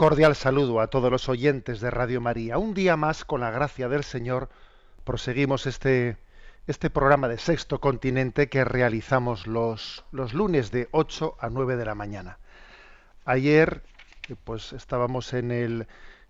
Cordial saludo a todos los oyentes de Radio María. Un día más, con la gracia del Señor, proseguimos este, este programa de Sexto Continente que realizamos los, los lunes de 8 a 9 de la mañana. Ayer, eh, pues estábamos en el,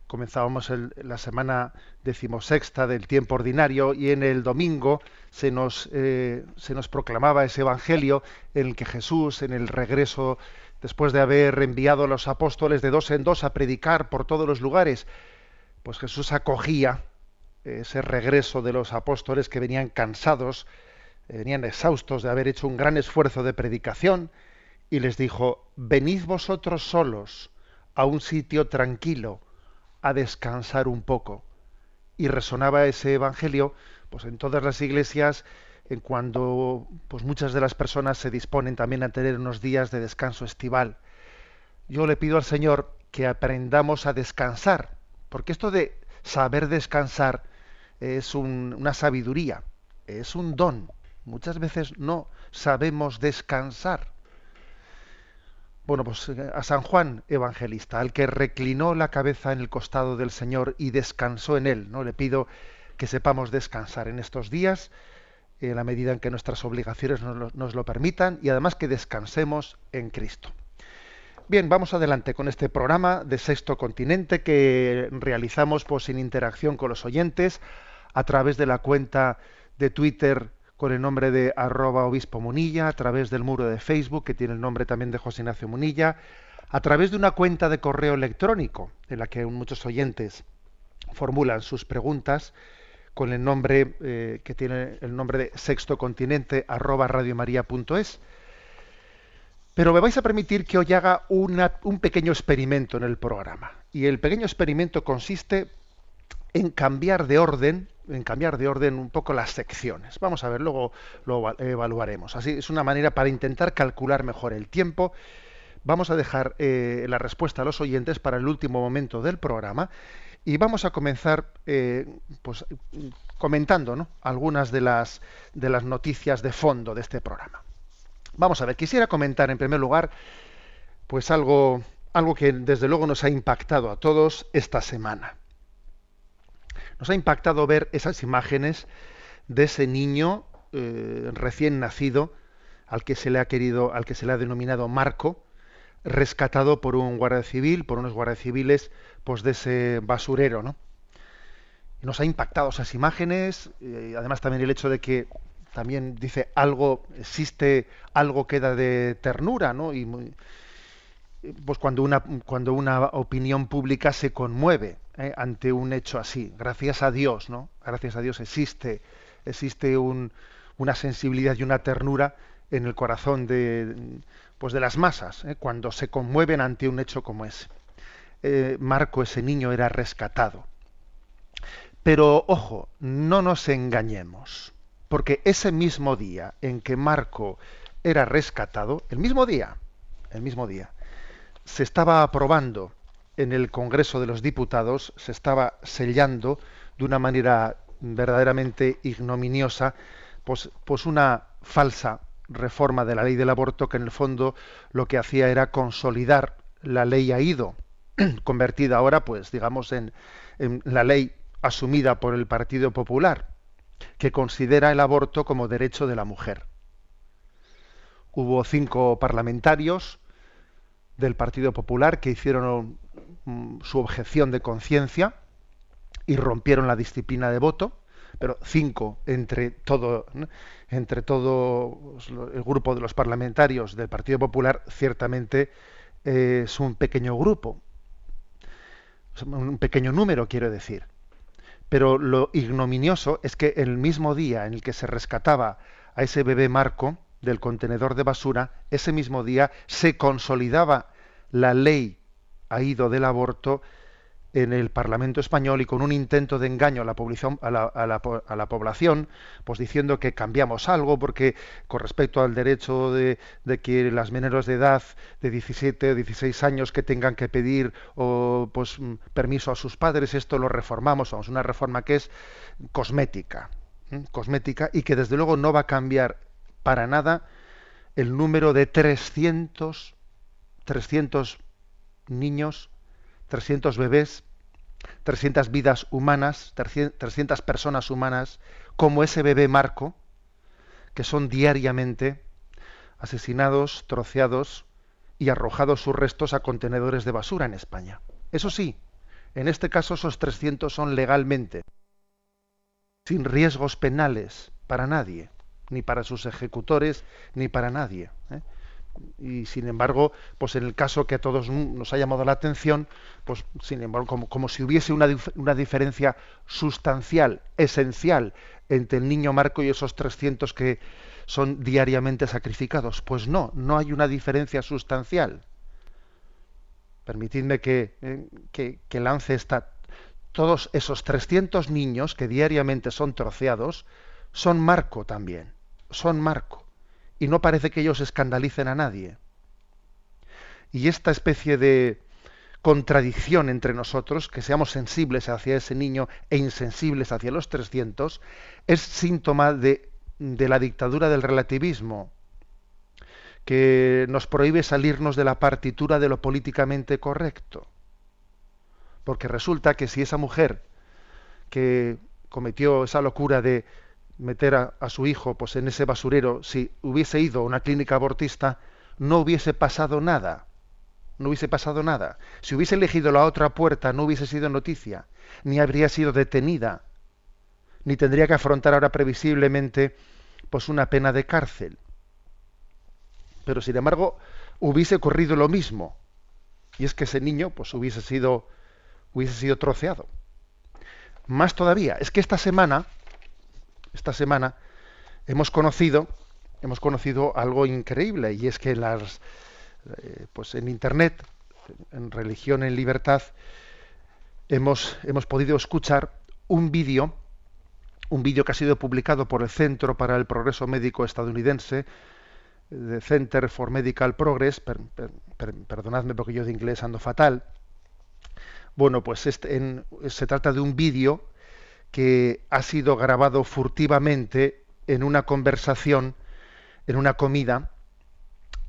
comenzábamos la semana decimosexta del tiempo ordinario y en el domingo se nos, eh, se nos proclamaba ese evangelio en el que Jesús, en el regreso, después de haber enviado a los apóstoles de dos en dos a predicar por todos los lugares, pues Jesús acogía ese regreso de los apóstoles que venían cansados, eh, venían exhaustos de haber hecho un gran esfuerzo de predicación, y les dijo, venid vosotros solos a un sitio tranquilo a descansar un poco. Y resonaba ese evangelio pues en todas las iglesias cuando pues muchas de las personas se disponen también a tener unos días de descanso estival. Yo le pido al Señor que aprendamos a descansar, porque esto de saber descansar es un- una sabiduría, es un don. Muchas veces no sabemos descansar. Bueno, pues eh, a San Juan Evangelista, al que reclinó la cabeza en el costado del Señor y descansó en él, ¿no? Le pido que sepamos descansar en estos días, en la medida en que nuestras obligaciones nos lo, nos lo permitan, y además que descansemos en Cristo. Bien, vamos adelante con este programa de Sexto Continente que realizamos pues, en interacción con los oyentes a través de la cuenta de Twitter con el nombre de arroba obispo Munilla, a través del muro de Facebook que tiene el nombre también de José Ignacio Munilla, a través de una cuenta de correo electrónico en la que muchos oyentes formulan sus preguntas con el nombre eh, que tiene el nombre de sexto continente arroba. Pero me vais a permitir que hoy haga una- un pequeño experimento en el programa. Y el pequeño experimento consiste en cambiar de orden, en cambiar de orden un poco las secciones. Vamos a ver, luego lo eva- evaluaremos. Así es una manera para intentar calcular mejor el tiempo. Vamos a dejar eh, la respuesta a los oyentes para el último momento del programa y vamos a comenzar eh, pues, comentando ¿no? algunas de las, de las noticias de fondo de este programa. Vamos a ver, quisiera comentar en primer lugar pues algo, algo que desde luego nos ha impactado a todos esta semana. Nos ha impactado ver esas imágenes de ese niño eh, recién nacido al que se le ha querido, al que se le ha denominado Marco, rescatado por un guardia civil, por unos guardias civiles, pues de ese basurero, ¿no? Nos ha impactado esas imágenes, eh, además también el hecho de que también dice algo, existe algo que da de ternura, ¿no? Y muy- pues cuando una cuando una opinión pública se conmueve ¿eh? ante un hecho así gracias a Dios no gracias a Dios existe existe un- una sensibilidad y una ternura en el corazón de pues de las masas ¿eh? cuando se conmueven ante un hecho como ese Eh, Marco ese niño era rescatado pero ojo no nos engañemos porque ese mismo día en que Marco era rescatado el mismo día el mismo día se estaba aprobando en el Congreso de los Diputados, se estaba sellando de una manera verdaderamente ignominiosa, pues, pues una falsa reforma de la ley del aborto que en el fondo lo que hacía era consolidar la ley AIDO, convertida ahora, pues, digamos, en, en la ley asumida por el Partido Popular, que considera el aborto como derecho de la mujer. Hubo cinco parlamentarios del Partido Popular que hicieron mm, su objeción de conciencia y rompieron la disciplina de voto, pero cinco entre todo, entre todo el grupo de los parlamentarios del Partido Popular ciertamente eh, es un pequeño grupo, un pequeño número, quiero decir. Pero lo ignominioso es que el mismo día en el que se rescataba a ese bebé Marco del contenedor de basura, ese mismo día se consolidaba la ley ha ido del aborto en el Parlamento español y con un intento de engaño a la, población, a la, a la, población, pues diciendo que cambiamos algo porque con respecto al derecho de, de, que las menores de edad de 17 o 16 años que tengan que pedir o, pues, permiso a sus padres, esto lo reformamos, vamos, una reforma que es cosmética, cosmética y que desde luego no va a cambiar para nada el número de 300, 300 niños 300 bebés, 300 vidas humanas, 300 personas humanas, como ese bebé Marco, que son diariamente asesinados, troceados y arrojados sus restos a contenedores de basura en España. Eso sí, en este caso esos 300 son legalmente, sin riesgos penales para nadie, ni para sus ejecutores, ni para nadie. ¿eh? Y sin embargo, pues en el caso que a todos nos ha llamado la atención, pues sin embargo, como, si hubiese una, una, diferencia sustancial, esencial, entre el niño Marco y esos 300 que son diariamente sacrificados. Pues no, no hay una diferencia sustancial. Permitidme que, eh, que, que lance esta. Todos esos 300 niños que diariamente son troceados son Marco también. Son Marco y no parece que ellos escandalicen a nadie. Y esta especie de contradicción entre nosotros, que seamos sensibles hacia ese niño e insensibles hacia los 300, es síntoma de, de la dictadura del relativismo, que nos prohíbe salirnos de la partitura de lo políticamente correcto. Porque resulta que si esa mujer que cometió esa locura de meter a, su hijo pues en ese basurero, si hubiese ido a una clínica abortista, no hubiese pasado nada. No hubiese pasado nada. Si hubiese elegido la otra puerta, no hubiese sido noticia, ni habría sido detenida, ni tendría que afrontar ahora previsiblemente pues una pena de cárcel. Pero sin embargo, hubiese ocurrido lo mismo. Y es que ese niño pues hubiese sido hubiese sido troceado. Más todavía, es que esta semana esta semana hemos conocido, hemos conocido algo increíble y es que las, eh, pues en Internet, en Religión en Libertad, hemos, hemos podido escuchar un vídeo, un vídeo que ha sido publicado por el Centro para el Progreso Médico estadounidense, the Center for Medical Progress, perdonadme porque yo de inglés ando fatal. Bueno, pues este, se trata de un vídeo que ha sido grabado furtivamente en una conversación, en una comida,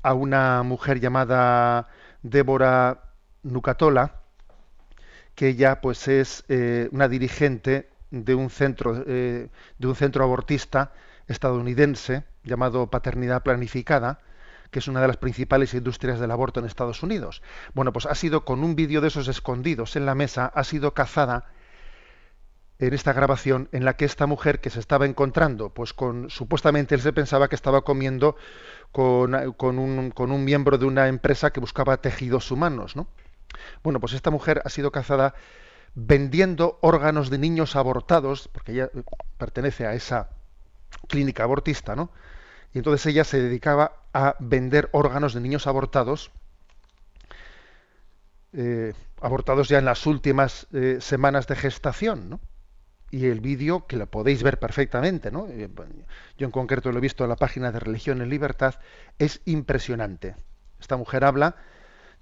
a una mujer llamada Débora Nucatola, que ella pues es eh, una dirigente de un centro eh, de un centro abortista estadounidense llamado Paternidad Planificada, que es una de las principales industrias del aborto en Estados Unidos. Bueno, pues ha sido con un vídeo de esos escondidos en la mesa, ha sido cazada en esta grabación en la que esta mujer que se estaba encontrando, pues con supuestamente él se pensaba que estaba comiendo con, con, un, con un, miembro de una empresa que buscaba tejidos humanos, ¿no? Bueno, pues esta mujer ha sido cazada vendiendo órganos de niños abortados, porque ella pertenece a esa clínica abortista, ¿no? Y entonces ella se dedicaba a vender órganos de niños abortados, eh, abortados ya en las últimas eh, semanas de gestación, ¿no? Y el vídeo que lo podéis ver perfectamente, ¿no? Eh, yo en concreto lo he visto en la página de Religión en Libertad, es impresionante. Esta mujer habla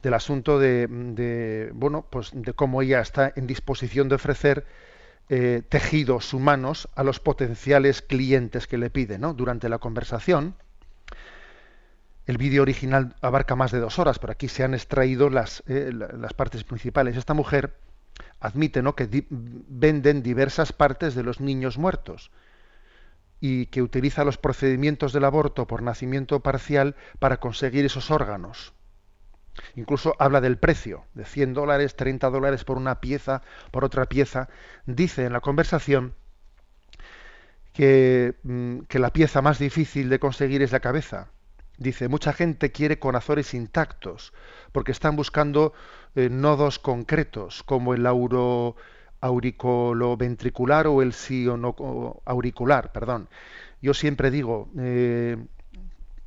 del asunto de, bueno, pues de cómo ella está en disposición de ofrecer eh, tejidos humanos a los potenciales clientes que le piden, ¿no? Durante la conversación. El vídeo original abarca más de dos horas, pero aquí se han extraído las, eh, las partes principales. Esta mujer admite que venden diversas partes de los niños muertos y que utiliza los procedimientos del aborto por nacimiento parcial para conseguir esos órganos. Incluso habla del precio, de 100 dólares, 30 dólares por una pieza, por otra pieza. Dice en la conversación que, mm, que la pieza más difícil de conseguir es la cabeza. Dice, mucha gente quiere corazones intactos porque están buscando eh, nodos concretos como el auro, auriculoventricular o el auricular, perdón. Yo siempre digo, eh,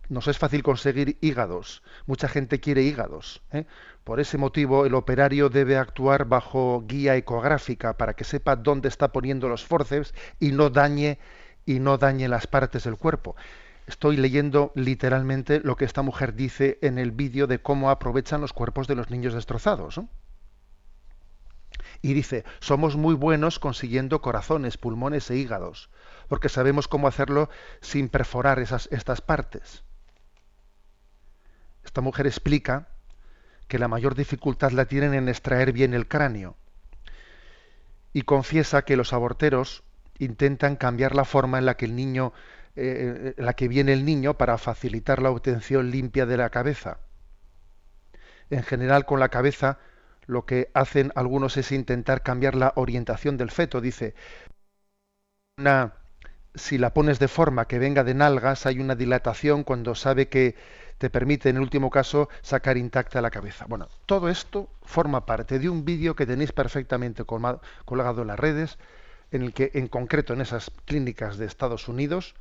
nos es fácil conseguir hígados. Mucha gente quiere hígados. ¿eh? Por ese motivo, el operario debe actuar bajo guía ecográfica para que sepa dónde está poniendo los forceps y no dañe y no dañe las partes del cuerpo. Estoy leyendo literalmente lo que esta mujer dice en el vídeo de cómo aprovechan los cuerpos de los niños destrozados. Y dice, somos muy buenos consiguiendo corazones, pulmones e hígados, porque sabemos cómo hacerlo sin perforar esas, estas partes. Esta mujer explica que la mayor dificultad la tienen en extraer bien el cráneo y confiesa que los aborteros intentan cambiar la forma en la que el niño, eh, en la que viene el niño para facilitar la obtención limpia de la cabeza. En general, con la cabeza lo que hacen algunos es intentar cambiar la orientación del feto. Dice, si la pones de forma que venga de nalgas, hay una dilatación cuando sabe que te permite, en el último caso, sacar intacta la cabeza. Bueno, todo esto forma parte de un vídeo que tenéis perfectamente colgado en las redes, en el que, en concreto, en esas clínicas de Estados Unidos,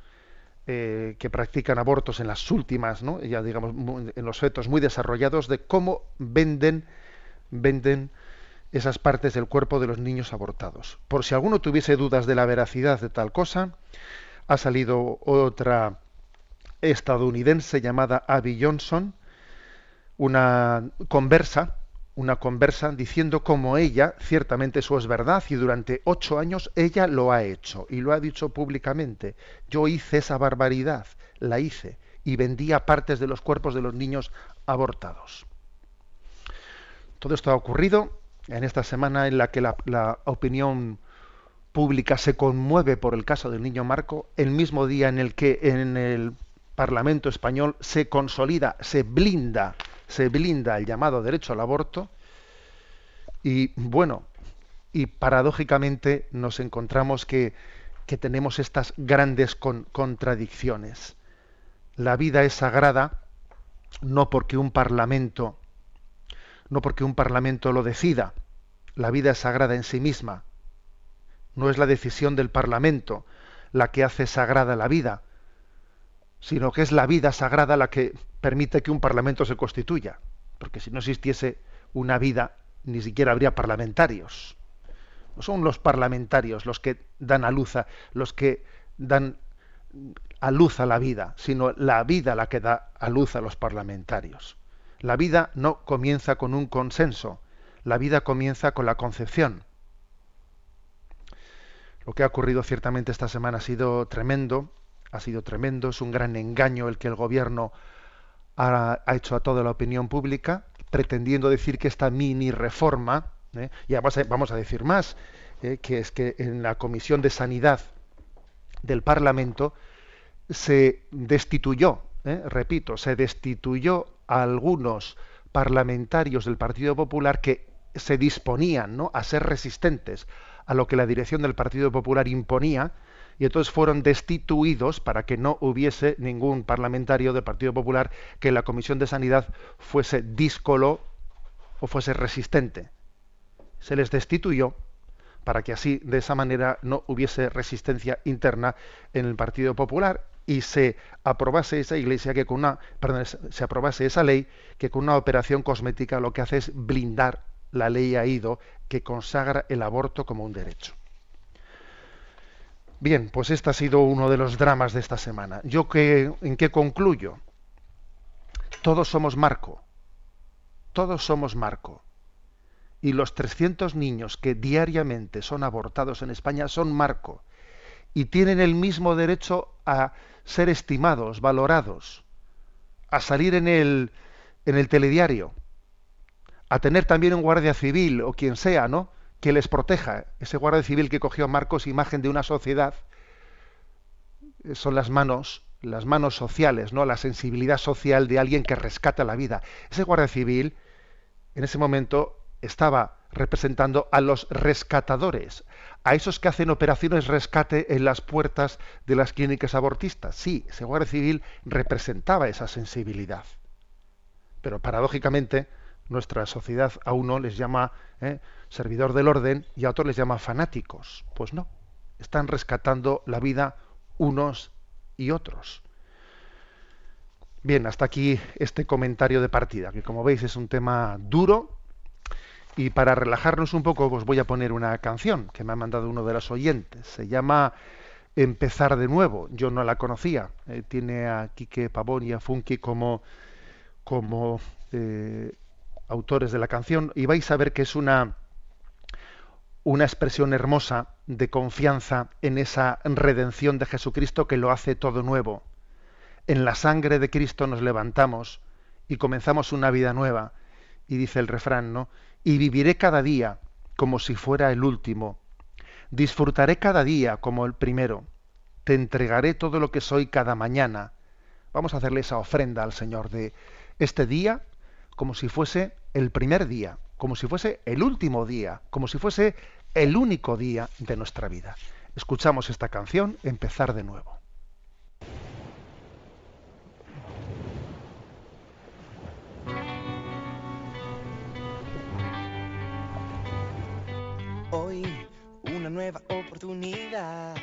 eh, que practican abortos en las últimas, ¿no? ya digamos, en los fetos muy desarrollados, de cómo venden, venden esas partes del cuerpo de los niños abortados. Por si alguno tuviese dudas de la veracidad de tal cosa, ha salido otra estadounidense llamada Abby Johnson, una conversa, una conversa diciendo cómo ella, ciertamente eso es verdad, y durante ocho años ella lo ha hecho, y lo ha dicho públicamente. Yo hice esa barbaridad, la hice, y vendía partes de los cuerpos de los niños abortados. Todo esto ha ocurrido en esta semana en la que la, la opinión pública se conmueve por el caso del niño Marco, el mismo día en el que en el Parlamento español se consolida, se blinda, se blinda el llamado derecho al aborto y bueno, y paradójicamente nos encontramos que, que tenemos estas grandes contradicciones. La vida es sagrada no porque un parlamento no porque un parlamento lo decida. La vida es sagrada en sí misma. No es la decisión del parlamento la que hace sagrada la vida, sino que es la vida sagrada la que permite que un parlamento se constituya. Porque si no existiese una vida, ni siquiera habría parlamentarios. No son los parlamentarios los que dan a luz a, los que dan a luz a la vida, sino la vida la que da a luz a los parlamentarios. La vida no comienza con un consenso, la vida comienza con la concepción. Lo que ha ocurrido ciertamente esta semana ha sido tremendo, ha sido tremendo, es un gran engaño el que el gobierno ha, hecho a toda la opinión pública, pretendiendo decir que esta mini reforma, ¿eh? y además vamos a decir más, ¿eh? que es que en la Comisión de Sanidad del Parlamento se destituyó, ¿eh? repito, se destituyó a algunos parlamentarios del Partido Popular que se disponían ¿no? a ser resistentes a lo que la dirección del Partido Popular imponía, y entonces fueron destituidos para que no hubiese ningún parlamentario del Partido Popular que la Comisión de Sanidad fuese díscolo o fuese resistente. Se les destituyó para que así, de esa manera, no hubiese resistencia interna en el Partido Popular y se aprobase esa iglesia que con una, perdón, se aprobase esa ley que con una operación cosmética lo que hace es blindar la ley AIDO que consagra el aborto como un derecho. Bien, pues este ha sido uno de los dramas de esta semana. ¿Yo que, en qué concluyo? Todos somos Marco. Todos somos Marco. Y los 300 niños que diariamente son abortados en España son Marco. Y tienen el mismo derecho a ser estimados, valorados, a salir en el, en el telediario, a tener también un guardia civil o quien sea, ¿no? Que les proteja. Ese guardia civil que cogió a Marcos, imagen de una sociedad, eh, son las manos, las manos sociales, ¿no? La sensibilidad social de alguien que rescata la vida. Ese guardia civil, en ese momento, estaba representando a los rescatadores, a esos que hacen operaciones rescate en las puertas de las clínicas abortistas. Sí, ese guardia civil representaba esa sensibilidad. Pero paradójicamente, nuestra sociedad a uno les llama ¿eh? Servidor del orden y a otros les llama fanáticos. Pues no, están rescatando la vida unos y otros. Bien, hasta aquí este comentario de partida, que como veis es un tema duro, y para relajarnos un poco, os voy a poner una canción que me ha mandado uno de los oyentes. Se llama Empezar de nuevo. Yo no la conocía. Eh, tiene a Quique Pavón y a Funky como, como eh, autores de la canción. Y vais a ver que es una, una expresión hermosa de confianza en esa redención de Jesucristo que lo hace todo nuevo. En la sangre de Cristo nos levantamos y comenzamos una vida nueva. Y dice el refrán, ¿no? y viviré cada día como si fuera el último. Disfrutaré cada día como el primero. Te entregaré todo lo que soy cada mañana. Vamos a hacerle esa ofrenda al Señor de este día como si fuese el primer día, como si fuese el último día, como si fuese el único día de nuestra vida. Escuchamos esta canción, empezar de nuevo. nueva oportunidad.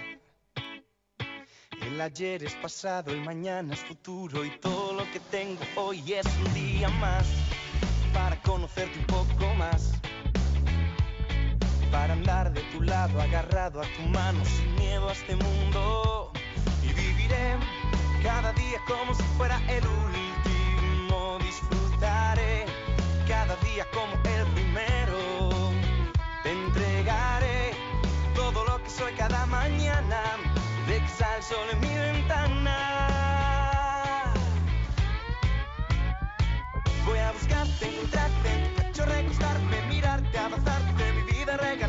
El ayer es pasado, el mañana es futuro y todo lo que tengo hoy es un día más conocerte un poco más. Para andar de tu lado, agarrado a tu mano, sin miedo a este mundo. Y viviré cada día como si fuera el último. Disfrutaré cada día como el primero. Te entregaré todo lo que soy cada mañana, de que sale el sol en mi ventana. Encontrarte, pecho recostarme, mirarte, abrazarte, mi vida regalarte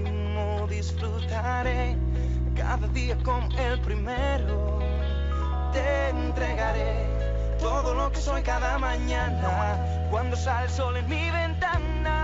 Disfrutaré cada día como el primero. Te entregaré todo lo que soy cada mañana cuando sale el sol en mi ventana.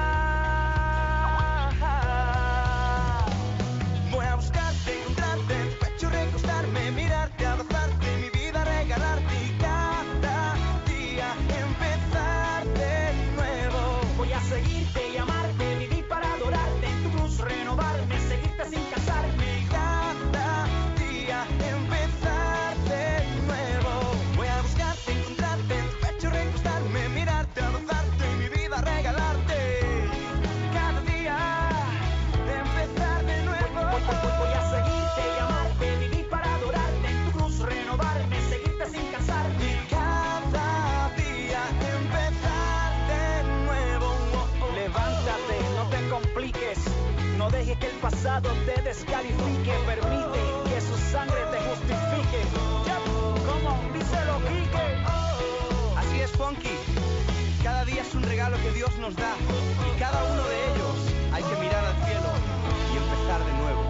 Pasado te descalifique, permite que su sangre te justifique. como dice lo Así es, Funky. Cada día es un regalo que Dios nos da y cada uno de ellos hay que mirar al cielo y empezar de nuevo.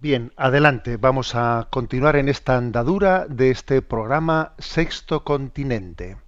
Bien, adelante, vamos a continuar en esta andadura de este programa Sexto Continente.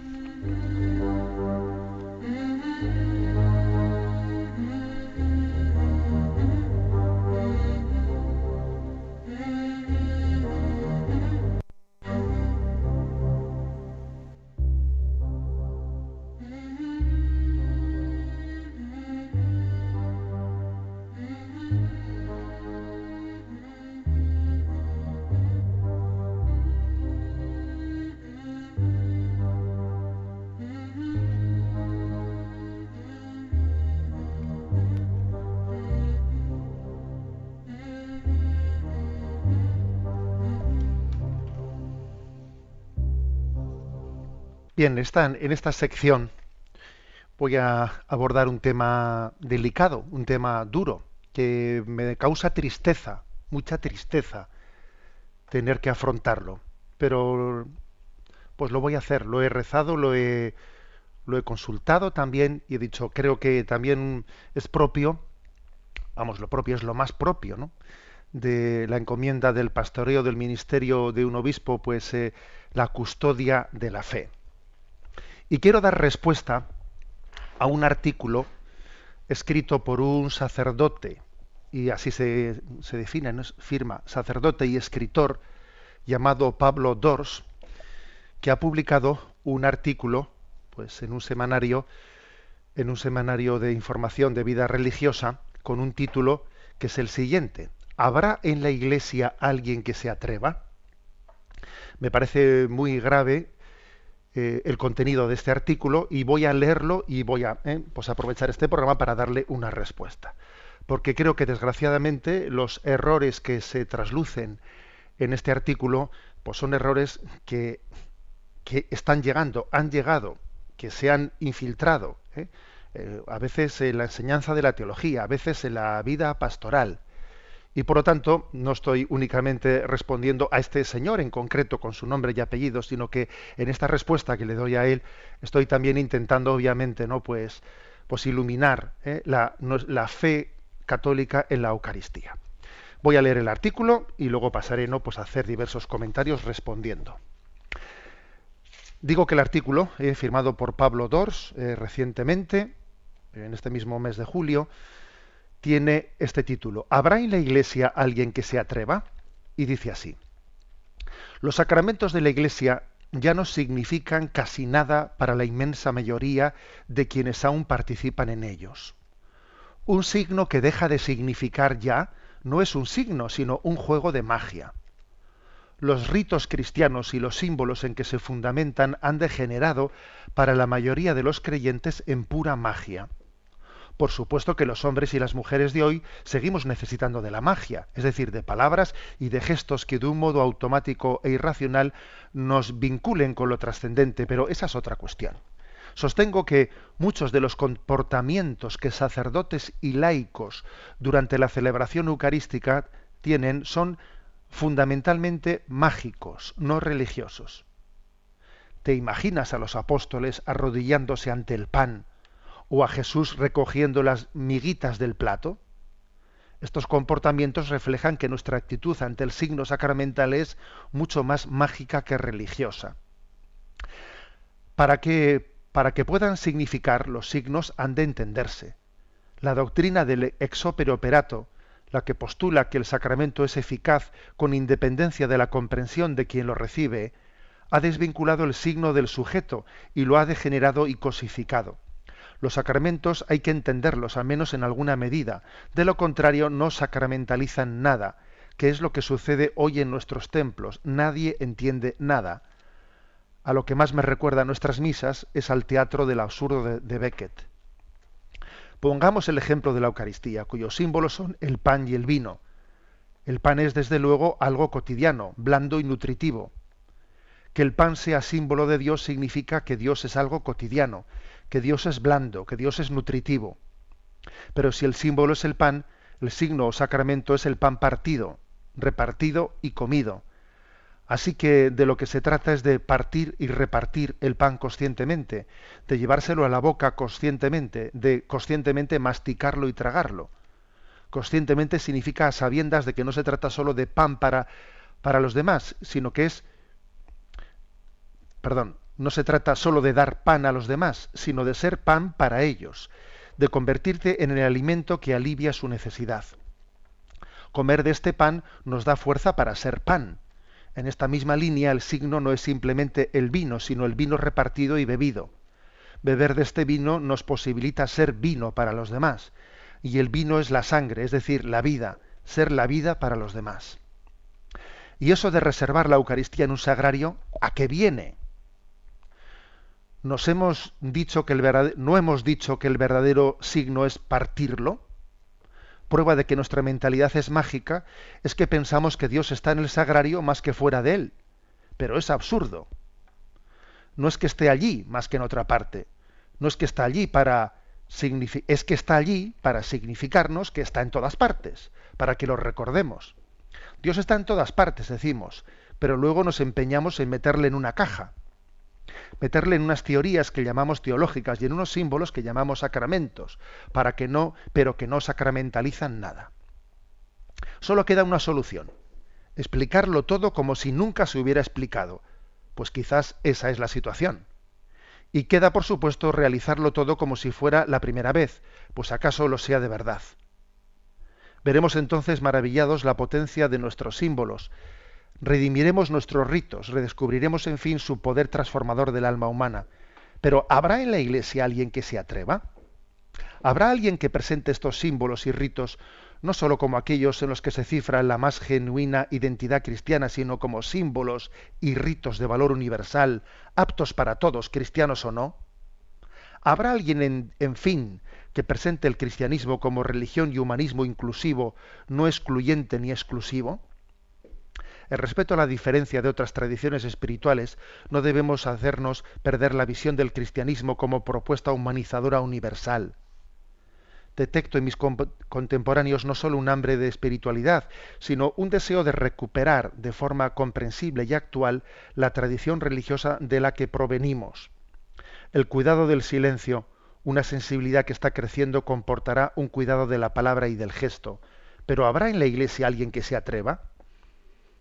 Bien, en esta sección voy a abordar un tema delicado, un tema duro, que me causa tristeza, mucha tristeza tener que afrontarlo. Pero pues lo voy a hacer, lo he rezado, lo he, lo he consultado también y he dicho, creo que también es propio, vamos, lo propio es lo más propio, ¿no? de la encomienda del pastoreo del ministerio de un obispo, pues eh, la custodia de la fe. Y quiero dar respuesta a un artículo escrito por un sacerdote, y así se, define, firma, sacerdote y escritor, llamado Pablo Dors, que ha publicado un artículo pues, en un semanario, en un semanario de información de vida religiosa, con un título que es el siguiente. ¿Habrá en la iglesia alguien que se atreva? Me parece muy grave eh, el contenido de este artículo y voy a leerlo y voy a eh, pues aprovechar este programa para darle una respuesta. Porque creo que desgraciadamente los errores que se traslucen en este artículo pues son errores que, que están llegando, han llegado, que se han infiltrado, ¿eh? a veces en la enseñanza de la teología, a veces en la vida pastoral y por lo tanto, no estoy únicamente respondiendo a este señor en concreto con su nombre y apellido, sino que en esta respuesta que le doy a él, estoy también intentando, obviamente, ¿no? Pues, pues iluminar ¿eh? la, la, fe católica en la Eucaristía. Voy a leer el artículo y luego pasaré ¿no? pues a hacer diversos comentarios respondiendo. Digo que el artículo, he firmado por Pablo Dors eh, recientemente, en este mismo mes de julio, tiene este título. ¿Habrá en la Iglesia alguien que se atreva? Y dice así. Los sacramentos de la Iglesia ya no significan casi nada para la inmensa mayoría de quienes aún participan en ellos. Un signo que deja de significar ya no es un signo, sino un juego de magia. Los ritos cristianos y los símbolos en que se fundamentan han degenerado para la mayoría de los creyentes en pura magia por supuesto que los hombres y las mujeres de hoy seguimos necesitando de la magia, es decir, de palabras y de gestos que de un modo automático e irracional nos vinculen con lo trascendente, pero esa es otra cuestión. Sostengo que muchos de los comportamientos que sacerdotes y laicos durante la celebración eucarística tienen son fundamentalmente mágicos, no religiosos. ¿Te imaginas a los apóstoles arrodillándose ante el pan, o a Jesús recogiendo las miguitas del plato? Estos comportamientos reflejan que nuestra actitud ante el signo sacramental es mucho más mágica que religiosa. Para que, para que puedan significar los signos han de entenderse. La doctrina del ex opere operato, la que postula que el sacramento es eficaz con independencia de la comprensión de quien lo recibe, ha desvinculado el signo del sujeto y lo ha degenerado y cosificado. Los sacramentos hay que entenderlos, al menos en alguna medida. De lo contrario, no sacramentalizan nada, que es lo que sucede hoy en nuestros templos. Nadie entiende nada. A lo que más me recuerda nuestras misas es al teatro del absurdo de, de Beckett. Pongamos el ejemplo de la Eucaristía, cuyos símbolos son el pan y el vino. El pan es desde luego algo cotidiano, blando y nutritivo. Que el pan sea símbolo de Dios significa que Dios es algo cotidiano, que Dios es blando, que Dios es nutritivo. Pero si el símbolo es el pan, el signo o sacramento es el pan partido, repartido y comido. Así que de lo que se trata es de partir y repartir el pan conscientemente, de llevárselo a la boca conscientemente, de conscientemente masticarlo y tragarlo. Conscientemente significa a sabiendas de que no se trata solo de pan para, para los demás, sino que es, perdón, no se trata solo de dar pan a los demás, sino de ser pan para ellos, de convertirte en el alimento que alivia su necesidad. Comer de este pan nos da fuerza para ser pan en esta misma línea, el signo no es simplemente el vino, sino el vino repartido y bebido. Beber de este vino nos posibilita ser vino para los demás. Y el vino es la sangre, es decir, la vida, ser la vida para los demás. Y eso de reservar la Eucaristía en un sagrario, ¿a qué viene? Nos hemos dicho que el no hemos dicho que el verdadero signo es partirlo prueba de que nuestra mentalidad es mágica es que pensamos que Dios está en el sagrario más que fuera de él. Pero es absurdo. No es que esté allí más que en otra parte. No es que está allí para es que está allí para significarnos que está en todas partes, para que lo recordemos. Dios está en todas partes, decimos, pero luego nos empeñamos en meterle en una caja meterle en unas teorías que llamamos teológicas y en unos símbolos que llamamos sacramentos, para que no, pero que no sacramentalizan nada. Solo queda una solución, explicarlo todo como si nunca se hubiera explicado, pues quizás esa es la situación. Y queda, por supuesto, realizarlo todo como si fuera la primera vez, pues acaso lo sea de verdad. Veremos entonces maravillados la potencia de nuestros símbolos, Redimiremos nuestros ritos, redescubriremos en fin su poder transformador del alma humana. Pero ¿habrá en la Iglesia alguien que se atreva? ¿Habrá alguien que presente estos símbolos y ritos no sólo como aquellos en los que se cifra la más genuina identidad cristiana, sino como símbolos y ritos de valor universal, aptos para todos, cristianos o no? ¿Habrá alguien, en, en fin, que presente el cristianismo como religión y humanismo inclusivo, no excluyente ni exclusivo? El respeto a la diferencia de otras tradiciones espirituales no debemos hacernos perder la visión del cristianismo como propuesta humanizadora universal. Detecto en mis contemporáneos no solo un hambre de espiritualidad, sino un deseo de recuperar de forma comprensible y actual la tradición religiosa de la que provenimos. El cuidado del silencio, una sensibilidad que está creciendo, comportará un cuidado de la palabra y del gesto. Pero ¿habrá en la Iglesia alguien que se atreva?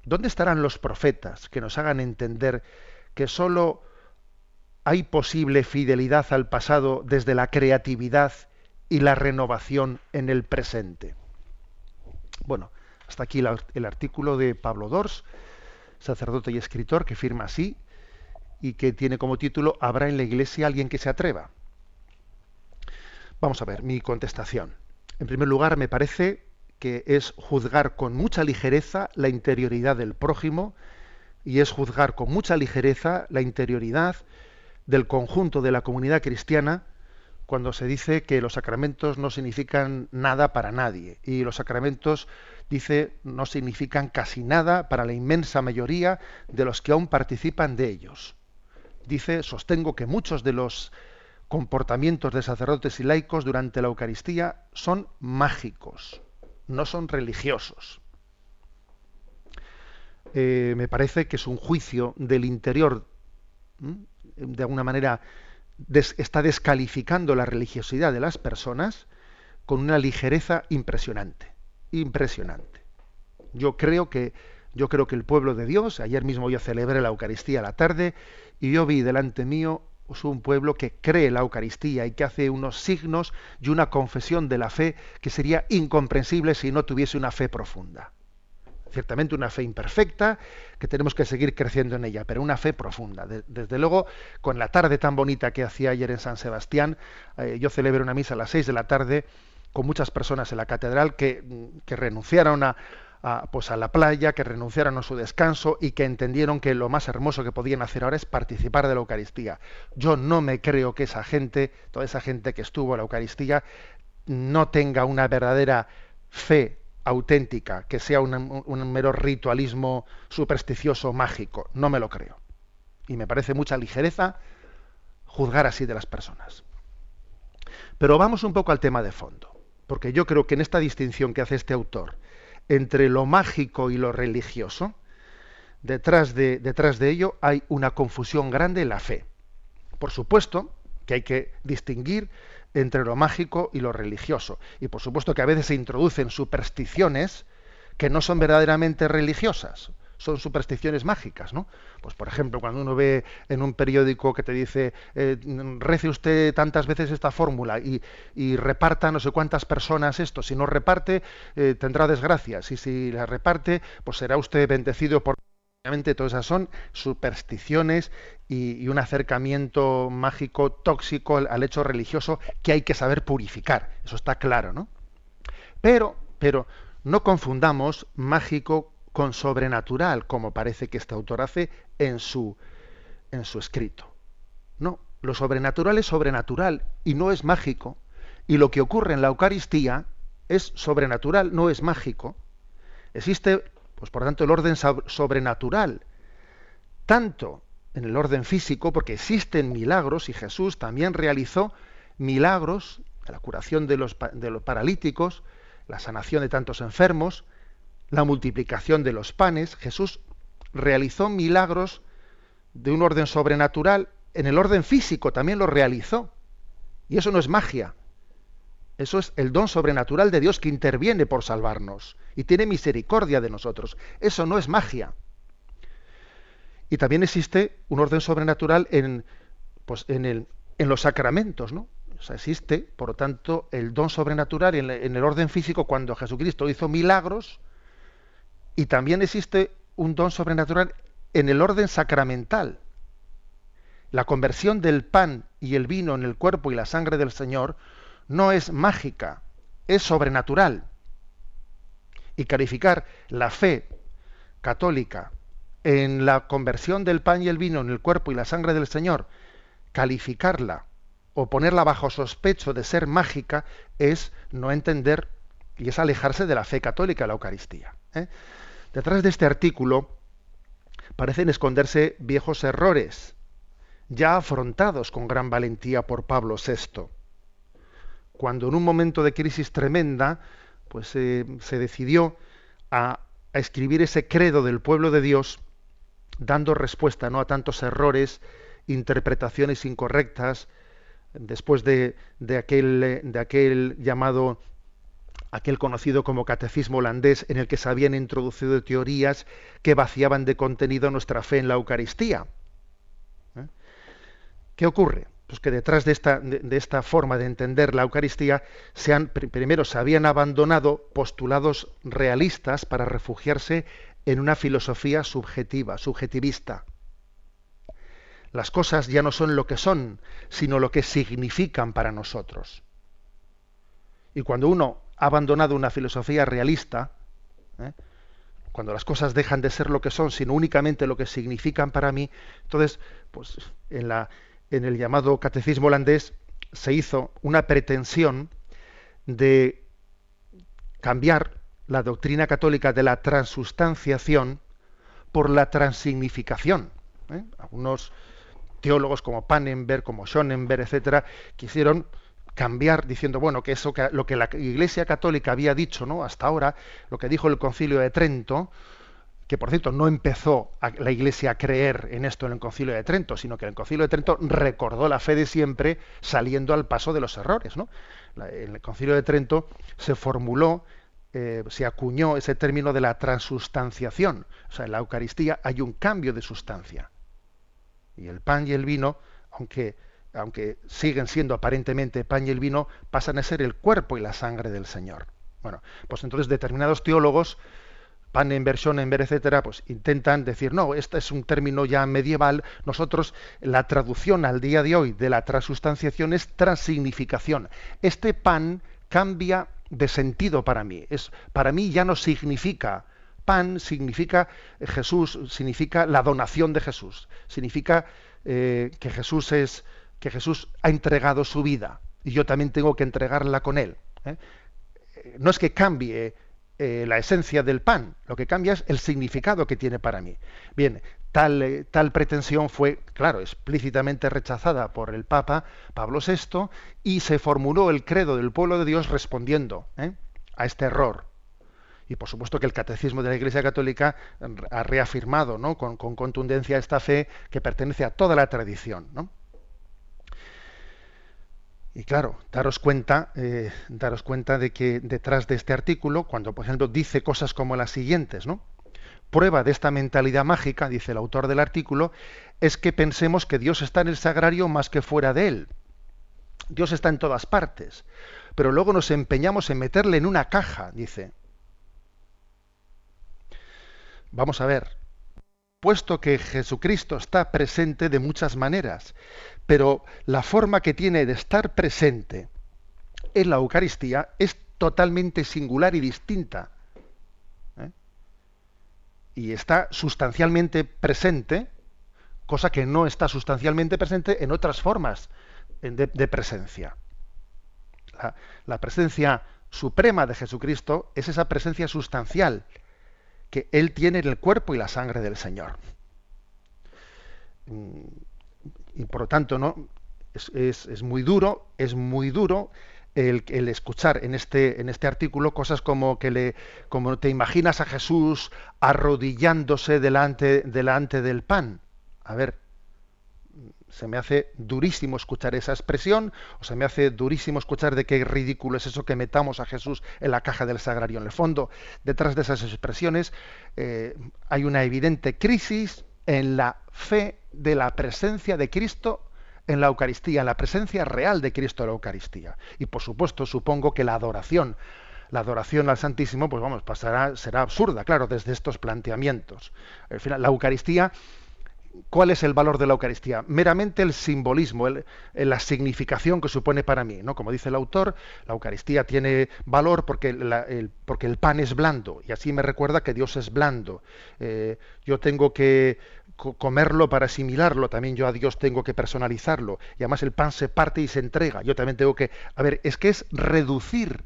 ¿Dónde estarán los profetas que nos hagan entender que sólo hay posible fidelidad al pasado desde la creatividad y la renovación en el presente? Bueno, hasta aquí el artículo de Pablo Dors, sacerdote y escritor, que firma así y que tiene como título ¿Habrá en la Iglesia alguien que se atreva? Vamos a ver, mi contestación. En primer lugar, me parece que es juzgar con mucha ligereza la interioridad del prójimo y es juzgar con mucha ligereza la interioridad del conjunto de la comunidad cristiana cuando se dice que los sacramentos no significan nada para nadie y los sacramentos dice no significan casi nada para la inmensa mayoría de los que aún participan de ellos. Dice, sostengo que muchos de los comportamientos de sacerdotes y laicos durante la Eucaristía son mágicos no son religiosos. Eh, me parece que es un juicio del interior, de alguna manera está descalificando la religiosidad de las personas con una ligereza impresionante, impresionante. Yo creo que yo creo que el pueblo de Dios, ayer mismo yo celebré la Eucaristía a la tarde y yo vi delante mío un pueblo que cree la Eucaristía y que hace unos signos y una confesión de la fe que sería incomprensible si no tuviese una fe profunda. Ciertamente una fe imperfecta, que tenemos que seguir creciendo en ella, pero una fe profunda. desde luego, con la tarde tan bonita que hacía ayer en San Sebastián, eh, yo celebré una misa a las seis de la tarde con muchas personas en la catedral que, que renunciaron a, pues a la playa, que renunciaron a su descanso y que entendieron que lo más hermoso que podían hacer ahora es participar de la Eucaristía. Yo no me creo que esa gente, toda esa gente que estuvo en la Eucaristía, no tenga una verdadera fe auténtica, que sea un, un mero ritualismo supersticioso, mágico. No me lo creo. Y me parece mucha ligereza juzgar así de las personas. Pero vamos un poco al tema de fondo, porque yo creo que en esta distinción que hace este autor entre lo mágico y lo religioso, detrás de, detrás de ello hay una confusión grande en la fe. Por supuesto que hay que distinguir entre lo mágico y lo religioso. Y por supuesto que a veces se introducen supersticiones que no son verdaderamente religiosas son supersticiones mágicas, ¿no? Pues por ejemplo, cuando uno ve en un periódico que te dice eh, rece usted tantas veces esta fórmula y, reparta no sé cuántas personas esto, si no reparte eh, tendrá desgracias y si la reparte pues será usted bendecido por Obviamente todas esas son supersticiones y, un acercamiento mágico tóxico al, al, hecho religioso que hay que saber purificar. Eso está claro, ¿no? Pero, pero no confundamos mágico con sobrenatural, como parece que este autor hace en su, en su escrito. No, lo sobrenatural es sobrenatural y no es mágico. Y lo que ocurre en la Eucaristía es sobrenatural, no es mágico. Existe, pues por tanto, el orden sobrenatural, tanto en el orden físico, porque existen milagros y Jesús también realizó milagros, la curación de los, de los paralíticos, la sanación de tantos enfermos, la multiplicación de los panes, Jesús realizó milagros de un orden sobrenatural, en el orden físico también lo realizó. Y eso no es magia. Eso es el don sobrenatural de Dios que interviene por salvarnos y tiene misericordia de nosotros. Eso no es magia. Y también existe un orden sobrenatural en, pues, en, los sacramentos, ¿no? O sea, existe, por lo tanto, el don sobrenatural en, en el orden físico cuando Jesucristo hizo milagros, y también existe un don sobrenatural en el orden sacramental. La conversión del pan y el vino en el cuerpo y la sangre del Señor no es mágica, es sobrenatural. Y calificar la fe católica en la conversión del pan y el vino en el cuerpo y la sangre del Señor, calificarla o ponerla bajo sospecho de ser mágica es no entender y es alejarse de la fe católica, la Eucaristía. ¿Eh? Detrás de este artículo parecen esconderse viejos errores, ya afrontados con gran valentía por Pablo VI, cuando en un momento de crisis tremenda, pues eh, se decidió a, a, escribir ese credo del pueblo de Dios, dando respuesta ¿no? a tantos errores, interpretaciones incorrectas, después de, de, aquel, de aquel llamado aquel conocido como catecismo holandés en el que se habían introducido teorías que vaciaban de contenido nuestra fe en la Eucaristía. ¿Eh? ¿Qué ocurre? Pues que detrás de esta, de, esta, forma de entender la Eucaristía, se han, primero se habían abandonado postulados realistas para refugiarse en una filosofía subjetiva, subjetivista. Las cosas ya no son lo que son, sino lo que significan para nosotros. Y cuando uno abandonado una filosofía realista, ¿eh? cuando las cosas dejan de ser lo que son, sino únicamente lo que significan para mí, entonces, pues en, la, en el llamado catecismo holandés se hizo una pretensión de cambiar la doctrina católica de la transustanciación por la transignificación. ¿eh? Algunos teólogos como Pannenberg, como Schonenberg, etcétera, quisieron cambiar diciendo, bueno, que eso que lo que la Iglesia Católica había dicho, ¿no? Hasta ahora, lo que dijo el Concilio de Trento, que por cierto no empezó la Iglesia a creer en esto en el Concilio de Trento, sino que el Concilio de Trento recordó la fe de siempre saliendo al paso de los errores, ¿no? En el Concilio de Trento se formuló, eh, se acuñó ese término de la transustanciación. O sea, en la Eucaristía hay un cambio de sustancia. Y el pan y el vino, aunque aunque siguen siendo aparentemente pan y el vino, pasan a ser el cuerpo y la sangre del Señor. Bueno, pues entonces determinados teólogos, pan en versión, en ver, etcétera, pues intentan decir, no, este es un término ya medieval, nosotros la traducción al día de hoy de la transustanciación es transignificación. Este pan cambia de sentido para mí. Es, para mí ya no significa pan significa Jesús, significa la donación de Jesús, significa eh, que Jesús es que Jesús ha entregado su vida y yo también tengo que entregarla con él. ¿eh? No es que cambie eh, la esencia del pan, lo que cambia es el significado que tiene para mí. Bien, tal, eh, tal pretensión fue, claro, explícitamente rechazada por el Papa Pablo VI y se formuló el credo del pueblo de Dios respondiendo a este error. Y por supuesto que el catecismo de la Iglesia Católica ha reafirmado ¿no? con, con contundencia esta fe que pertenece a toda la tradición. ¿no? Y claro, daros cuenta, eh, daros cuenta de que detrás de este artículo, cuando por ejemplo dice cosas como las siguientes, ¿no? Prueba de esta mentalidad mágica, dice el autor del artículo, es que pensemos que Dios está en el sagrario más que fuera de él. Dios está en todas partes, pero luego nos empeñamos en meterle en una caja, dice. Vamos a ver, puesto que Jesucristo está presente de muchas maneras, pero la forma que tiene de estar presente en la Eucaristía es totalmente singular y distinta. ¿eh? Y está sustancialmente presente, cosa que no está sustancialmente presente en otras formas de, presencia. la presencia suprema de Jesucristo es esa presencia sustancial que Él tiene en el cuerpo y la sangre del Señor mm, y por lo tanto no es, muy duro, es muy duro el, escuchar en este, en este artículo cosas como que le, como te imaginas a Jesús arrodillándose delante del pan. A ver, se me hace durísimo escuchar esa expresión, o se me hace durísimo escuchar de qué ridículo es eso que metamos a Jesús en la caja del sagrario. En el fondo, detrás de esas expresiones eh, hay una evidente crisis en la fe de la presencia de Cristo en la Eucaristía, en la presencia real de Cristo en la Eucaristía. Y por supuesto, supongo que la adoración, la adoración al Santísimo, pues vamos, pasará, será absurda, claro, desde estos planteamientos. Al final, la Eucaristía ¿Cuál es el valor de la Eucaristía? Meramente el simbolismo, la significación que supone para mí. ¿no? Como dice el autor, la Eucaristía tiene valor porque, el, porque el pan es blando y así me recuerda que Dios es blando. Eh, yo tengo que comerlo para asimilarlo, también yo a Dios tengo que personalizarlo. Y además el pan se parte y se entrega. Yo también tengo que... A ver, es que es reducir,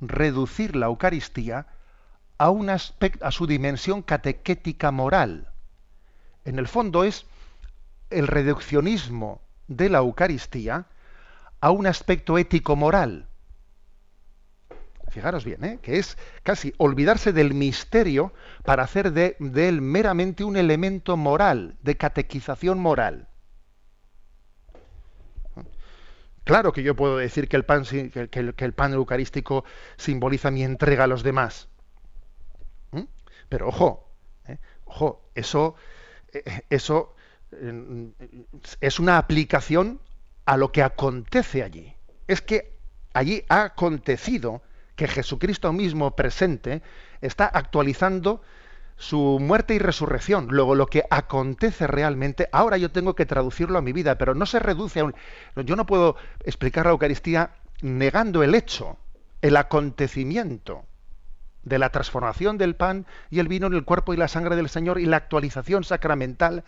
reducir la Eucaristía a, un aspecto, a su dimensión catequética moral en el fondo es el reduccionismo de la Eucaristía a un aspecto ético-moral. Fijaros bien, ¿eh? que es casi olvidarse del misterio para hacer de, él meramente un elemento moral, de catequización moral. Claro que yo puedo decir que el pan, que, el pan eucarístico simboliza mi entrega a los demás. ¿Mm? Pero ojo, ¿eh? ojo, eso eso es una aplicación a lo que acontece allí. Es que allí ha acontecido que Jesucristo mismo presente está actualizando su muerte y resurrección. Luego lo que acontece realmente, ahora yo tengo que traducirlo a mi vida, pero no se reduce a un... Yo no puedo explicar la Eucaristía negando el hecho, el acontecimiento de la transformación del pan y el vino en el cuerpo y la sangre del Señor y la actualización sacramental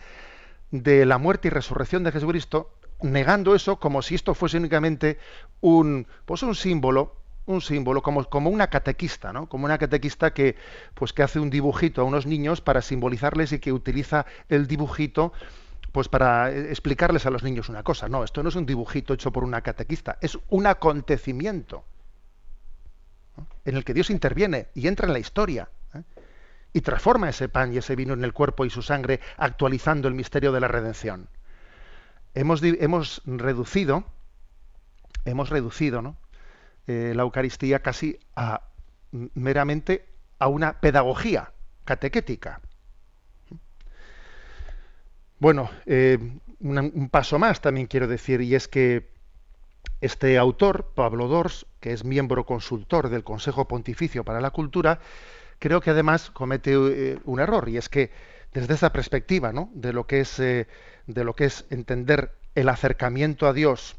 de la muerte y resurrección de Jesucristo, negando eso como si esto fuese únicamente un, pues un símbolo, un símbolo, como, como una catequista, ¿no? Como una catequista que, pues que hace un dibujito a unos niños para simbolizarles y que utiliza el dibujito pues para explicarles a los niños una cosa. No, esto no es un dibujito hecho por una catequista, es un acontecimiento en el que Dios interviene y entra en la historia ¿eh? y transforma ese pan y ese vino en el cuerpo y su sangre, actualizando el misterio de la redención. Hemos, hemos reducido, hemos reducido eh, la Eucaristía casi a meramente a una pedagogía catequética. Bueno, eh, un paso más también quiero decir, y es que este autor, Pablo Dors, que es miembro consultor del Consejo Pontificio para la Cultura, creo que además comete eh, un error y es que desde esa perspectiva, ¿no? de lo que es eh, de lo que es entender el acercamiento a Dios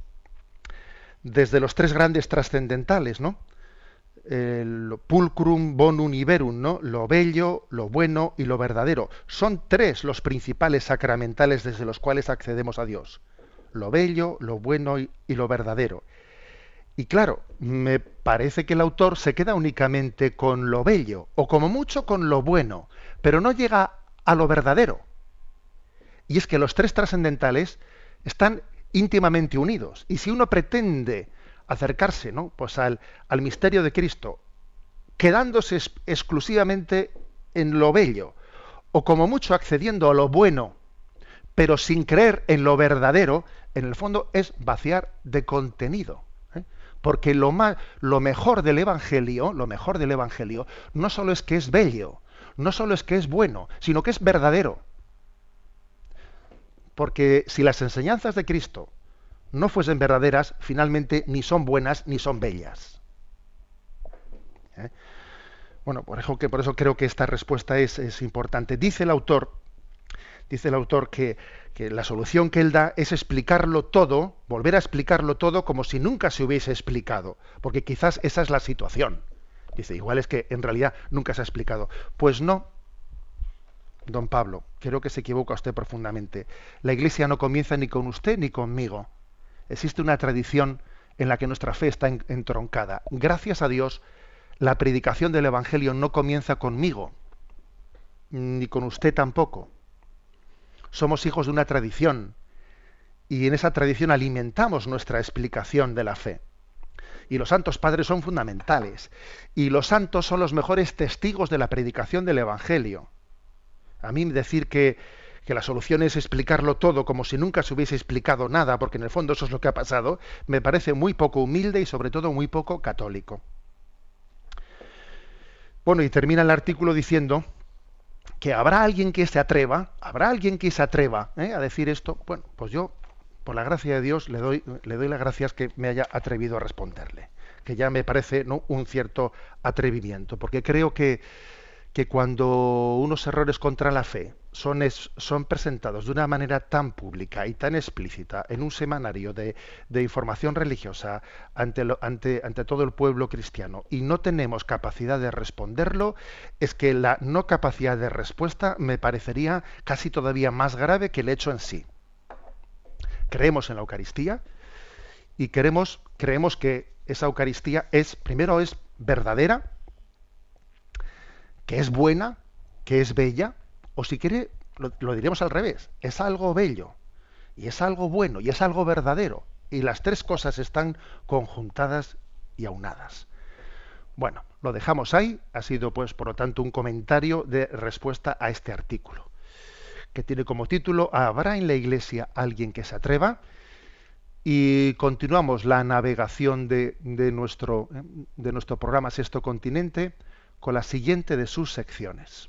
desde los tres grandes trascendentales, ¿no? el pulcrum bonum iberum. Lo bello, lo bueno y lo verdadero. Son tres los principales sacramentales desde los cuales accedemos a Dios. Lo bello, lo bueno y, lo verdadero. Y claro, me parece que el autor se queda únicamente con lo bello, o como mucho con lo bueno, pero no llega a lo verdadero. Y es que los tres trascendentales están íntimamente unidos. Y si uno pretende acercarse ¿no? pues al, misterio de Cristo, quedándose exclusivamente en lo bello, o como mucho accediendo a lo bueno, pero sin creer en lo verdadero, en el fondo es vaciar de contenido. ¿eh? Porque lo, ma- lo mejor del Evangelio, lo mejor del Evangelio, no solo es que es bello, no solo es que es bueno, sino que es verdadero. Porque si las enseñanzas de Cristo no fuesen verdaderas, finalmente ni son buenas ni son bellas. ¿Eh? Bueno, por eso, que, por eso creo que esta respuesta es, es importante. Dice el autor, dice el autor que, la solución que él da es explicarlo todo, volver a explicarlo todo como si nunca se hubiese explicado, porque quizás esa es la situación. Dice, igual es que en realidad nunca se ha explicado. Pues no, don Pablo, creo que se equivoca usted profundamente. La Iglesia no comienza ni con usted ni conmigo. Existe una tradición en la que nuestra fe está en- entroncada. Gracias a Dios, la predicación del Evangelio no comienza conmigo, ni con usted tampoco. Somos hijos de una tradición y en esa tradición alimentamos nuestra explicación de la fe. Y los santos padres son fundamentales. Y los santos son los mejores testigos de la predicación del Evangelio. A mí decir que, que la solución es explicarlo todo como si nunca se hubiese explicado nada, porque en el fondo eso es lo que ha pasado, me parece muy poco humilde y sobre todo muy poco católico. Bueno, y termina el artículo diciendo que habrá alguien que se atreva, habrá alguien que se atreva ¿eh? a decir esto. Bueno, pues yo, por la gracia de Dios, le doy, le doy las gracias que me haya atrevido a responderle, que ya me parece ¿no? un cierto atrevimiento, porque creo que, que cuando unos errores contra la fe son, es- son presentados de una manera tan pública y tan explícita en un semanario de, información religiosa ante, ante todo el pueblo cristiano y no tenemos capacidad de responderlo, es que la no capacidad de respuesta me parecería casi todavía más grave que el hecho en sí. Creemos en la Eucaristía y queremos, creemos que esa Eucaristía es, primero es verdadera, que es buena, que es bella, o si quiere, lo, lo diremos al revés, es algo bello, y es algo bueno, y es algo verdadero. Y las tres cosas están conjuntadas y aunadas. Bueno, lo dejamos ahí, ha sido pues por lo tanto un comentario de respuesta a este artículo, que tiene como título ¿Habrá en la Iglesia alguien que se atreva? Y continuamos la navegación de, nuestro, de nuestro programa Sexto Continente con la siguiente de sus secciones.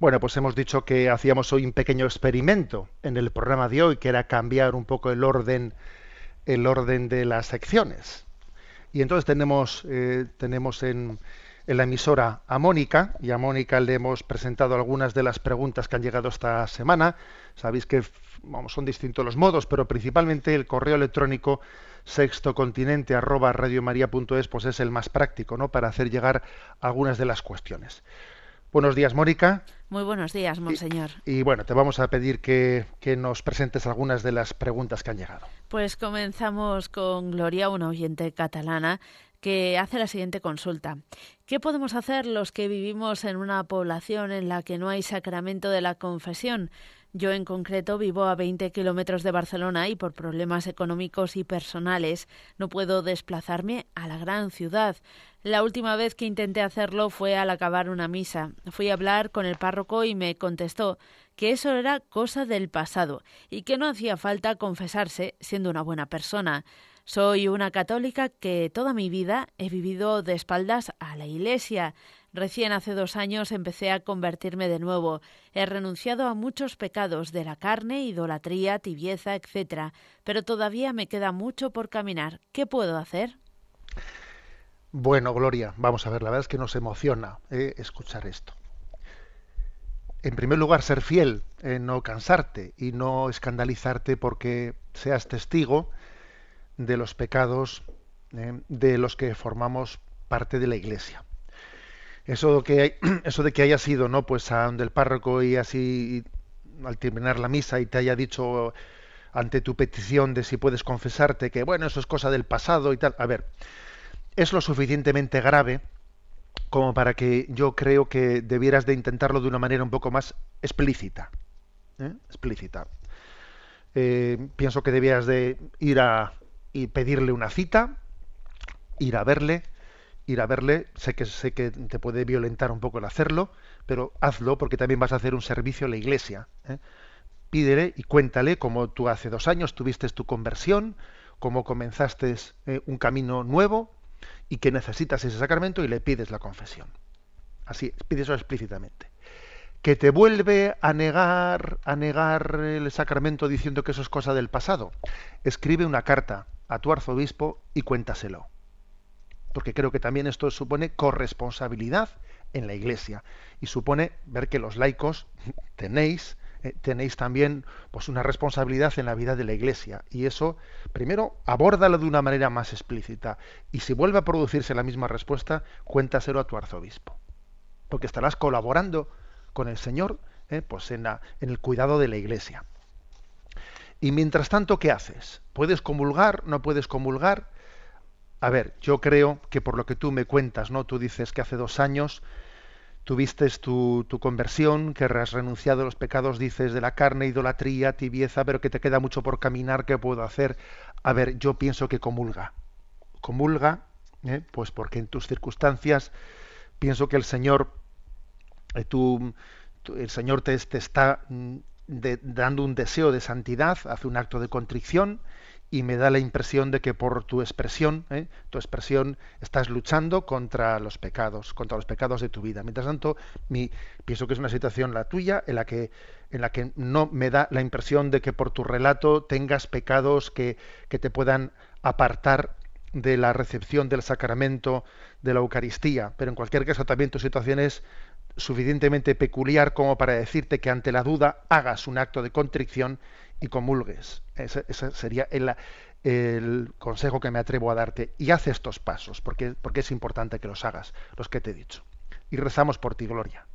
Bueno, pues hemos dicho que hacíamos hoy un pequeño experimento en el programa de hoy, que era cambiar un poco el orden, el orden de las secciones. Y entonces tenemos, eh, tenemos en, en la emisora a Mónica, y a Mónica le hemos presentado algunas de las preguntas que han llegado esta semana. Sabéis que vamos, son distintos los modos, pero principalmente el correo electrónico sextocontinente arroba pues es el más práctico ¿no? para hacer llegar algunas de las cuestiones. Buenos días, Mónica. Muy buenos días, monseñor. Y, bueno, te vamos a pedir que, que, nos presentes algunas de las preguntas que han llegado. Pues comenzamos con Gloria, una oyente catalana, que hace la siguiente consulta. ¿Qué podemos hacer los que vivimos en una población en la que no hay sacramento de la confesión? Yo en concreto vivo a 20 kilómetros de Barcelona y por problemas económicos y personales no puedo desplazarme a la gran ciudad. La última vez que intenté hacerlo fue al acabar una misa. Fui a hablar con el párroco y me contestó que eso era cosa del pasado y que no hacía falta confesarse siendo una buena persona. Soy una católica que toda mi vida he vivido de espaldas a la Iglesia. Recién hace dos años empecé a convertirme de nuevo. He renunciado a muchos pecados de la carne, idolatría, tibieza, etc. Pero todavía me queda mucho por caminar. ¿Qué puedo hacer? Bueno, Gloria, vamos a ver, la verdad es que nos emociona eh, escuchar esto. En primer lugar, ser fiel, eh, no cansarte y no escandalizarte porque seas testigo de los pecados eh, de los que formamos parte de la Iglesia. Eso que eso de que haya sido no pues a donde el párroco y así al terminar la misa y te haya dicho ante tu petición de si puedes confesarte que bueno eso es cosa del pasado y tal. A ver es lo suficientemente grave como para que yo creo que debieras de intentarlo de una manera un poco más explícita ¿eh? explícita eh, pienso que debías de ir a y pedirle una cita ir a verle ir a verle, sé que sé que te puede violentar un poco el hacerlo, pero hazlo porque también vas a hacer un servicio a la iglesia. ¿eh? Pídele y cuéntale cómo tú hace dos años tuviste tu conversión, cómo comenzaste un camino nuevo y que necesitas ese sacramento y le pides la confesión. Así, pides eso explícitamente. Que te vuelve a negar, a negar el sacramento diciendo que eso es cosa del pasado. Escribe una carta a tu arzobispo y cuéntaselo porque creo que también esto supone corresponsabilidad en la Iglesia y supone ver que los laicos tenéis eh, tenéis también pues una responsabilidad en la vida de la Iglesia y eso primero abórdalo de una manera más explícita y si vuelve a producirse la misma respuesta cuéntaselo a tu arzobispo porque estarás colaborando con el Señor eh, pues en, la, en el cuidado de la Iglesia. Y mientras tanto qué haces puedes comulgar no puedes comulgar a ver, yo creo que por lo que tú me cuentas, ¿no? Tú dices que hace dos años tuviste tu, tu conversión, que has renunciado a los pecados, dices, de la carne, idolatría, tibieza, pero que te queda mucho por caminar, ¿qué puedo hacer? A ver, yo pienso que comulga. Comulga, ¿eh? pues porque en tus circunstancias pienso que el Señor, eh, tú, el Señor te, te está mm, dando un deseo de santidad, hace un acto de contrición, y me da la impresión de que por tu expresión, ¿eh? tu expresión, estás luchando contra los pecados, contra los pecados de tu vida. Mientras tanto, mi, pienso que es una situación la tuya en la que en la que no me da la impresión de que por tu relato tengas pecados que, que te puedan apartar de la recepción del sacramento de la Eucaristía. Pero en cualquier caso también tu situación es suficientemente peculiar como para decirte que ante la duda hagas un acto de contrición y comulgues. Ese, sería el, el, consejo que me atrevo a darte. Y haz estos pasos, porque, porque es importante que los hagas, los que te he dicho. Y rezamos por ti, Gloria.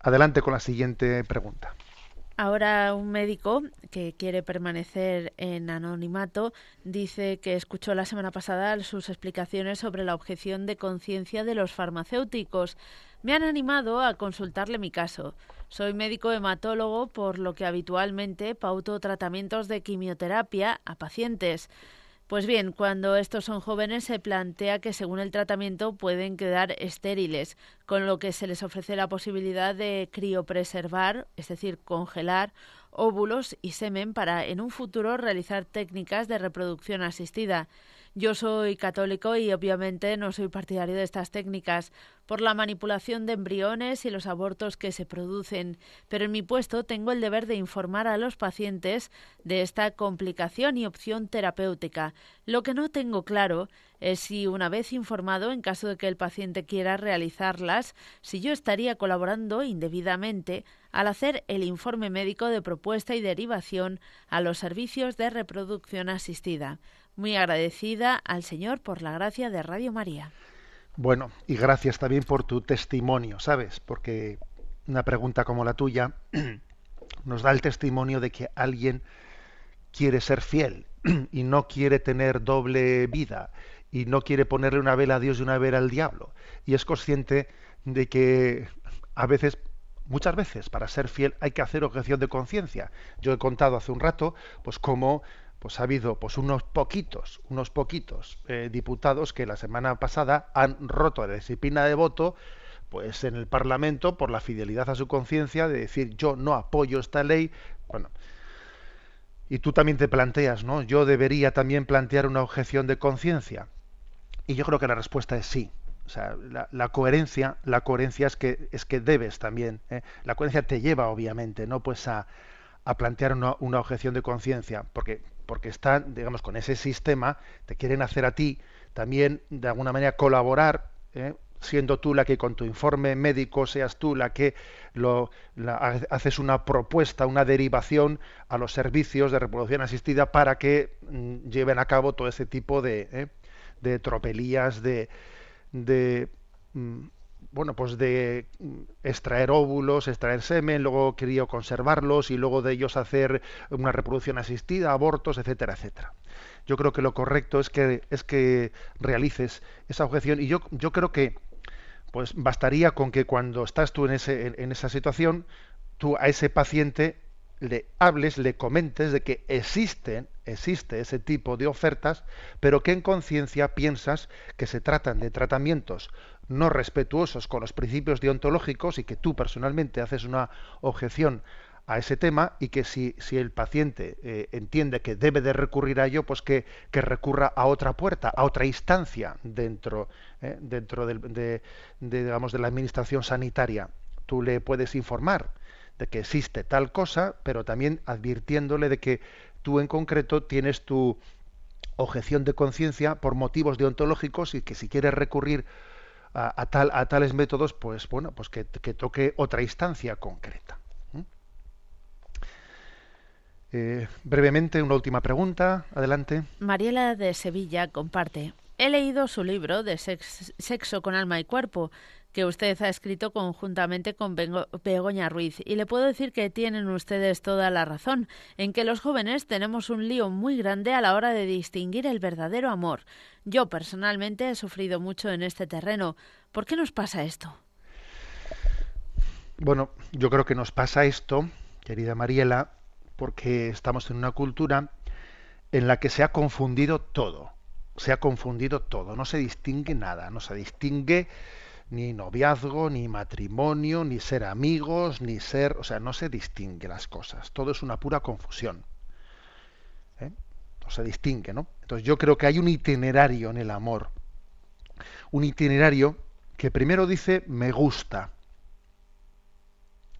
Adelante con la siguiente pregunta. Ahora un médico que quiere permanecer en anonimato dice que escuchó la semana pasada sus explicaciones sobre la objeción de conciencia de los farmacéuticos. Me han animado a consultarle mi caso. Soy médico hematólogo, por lo que habitualmente pauto tratamientos de quimioterapia a pacientes. Pues bien, cuando estos son jóvenes se plantea que según el tratamiento pueden quedar estériles, con lo que se les ofrece la posibilidad de criopreservar, es decir, congelar óvulos y semen para en un futuro realizar técnicas de reproducción asistida. Yo soy católico y obviamente no soy partidario de estas técnicas por la manipulación de embriones y los abortos que se producen, pero en mi puesto tengo el deber de informar a los pacientes de esta complicación y opción terapéutica. Lo que no tengo claro es si una vez informado, en caso de que el paciente quiera realizarlas, si yo estaría colaborando indebidamente al hacer el informe médico de propuesta y derivación a los servicios de reproducción asistida. Muy agradecida al Señor por la gracia de Radio María. Bueno, y gracias también por tu testimonio, ¿sabes? Porque una pregunta como la tuya nos da el testimonio de que alguien quiere ser fiel y no quiere tener doble vida y no quiere ponerle una vela a Dios y una vela al diablo y es consciente de que a veces muchas veces para ser fiel hay que hacer objeción de conciencia. Yo he contado hace un rato pues cómo pues ha habido pues unos poquitos, unos poquitos eh, diputados que la semana pasada han roto la disciplina de voto pues en el Parlamento por la fidelidad a su conciencia de decir yo no apoyo esta ley, bueno, y tú también te planteas, ¿no? Yo debería también plantear una objeción de conciencia. Y yo creo que la respuesta es sí. O sea, la, coherencia, la coherencia es que es que debes también. ¿eh? La coherencia te lleva, obviamente, no pues a, a plantear una, una objeción de conciencia, porque porque están, digamos, con ese sistema, te quieren hacer a ti también de alguna manera colaborar ¿eh? siendo tú la que con tu informe médico seas tú la que lo, haces una propuesta, una derivación a los servicios de reproducción asistida para que mm, lleven a cabo todo ese tipo de, ¿eh? de tropelías, de, de mm, bueno, pues de mm, extraer óvulos, extraer semen, luego conservarlos y luego de ellos hacer una reproducción asistida, abortos, etcétera, etcétera. Yo creo que lo correcto es que es que realices esa objeción y yo yo creo que pues bastaría con que cuando estás tú en, ese, en, esa situación, tú a ese paciente le hables, le comentes de que existen, existe ese tipo de ofertas, pero que en conciencia piensas que se tratan de tratamientos no respetuosos con los principios deontológicos y que tú personalmente haces una objeción a ese tema y que si, si el paciente eh, entiende que debe de recurrir a ello, pues que, que, recurra a otra puerta, a otra instancia dentro, eh, dentro de, de, digamos, de la administración sanitaria. Tú le puedes informar de que existe tal cosa, pero también advirtiéndole de que tú en concreto tienes tu objeción de conciencia por motivos deontológicos y que si quieres recurrir a, tal, a tales métodos, pues bueno, pues que, que toque otra instancia concreta. Eh, brevemente, una última pregunta. Adelante. Mariela de Sevilla comparte. He leído su libro de Sexo con alma y cuerpo, que usted ha escrito conjuntamente con Begoña Ruiz, y le puedo decir que tienen ustedes toda la razón, en que los jóvenes tenemos un lío muy grande a la hora de distinguir el verdadero amor. Yo personalmente he sufrido mucho en este terreno. ¿Por qué nos pasa esto? Bueno, yo creo que nos pasa esto, querida Mariela, porque estamos en una cultura en la que se ha confundido todo, se ha confundido todo, no se distingue nada, no se distingue ni noviazgo, ni matrimonio, ni ser amigos, ni ser, o sea, no se distingue las cosas, todo es una pura confusión. ¿eh? No se distingue, ¿no? Entonces yo creo que hay un itinerario en el amor, un itinerario que primero dice me gusta,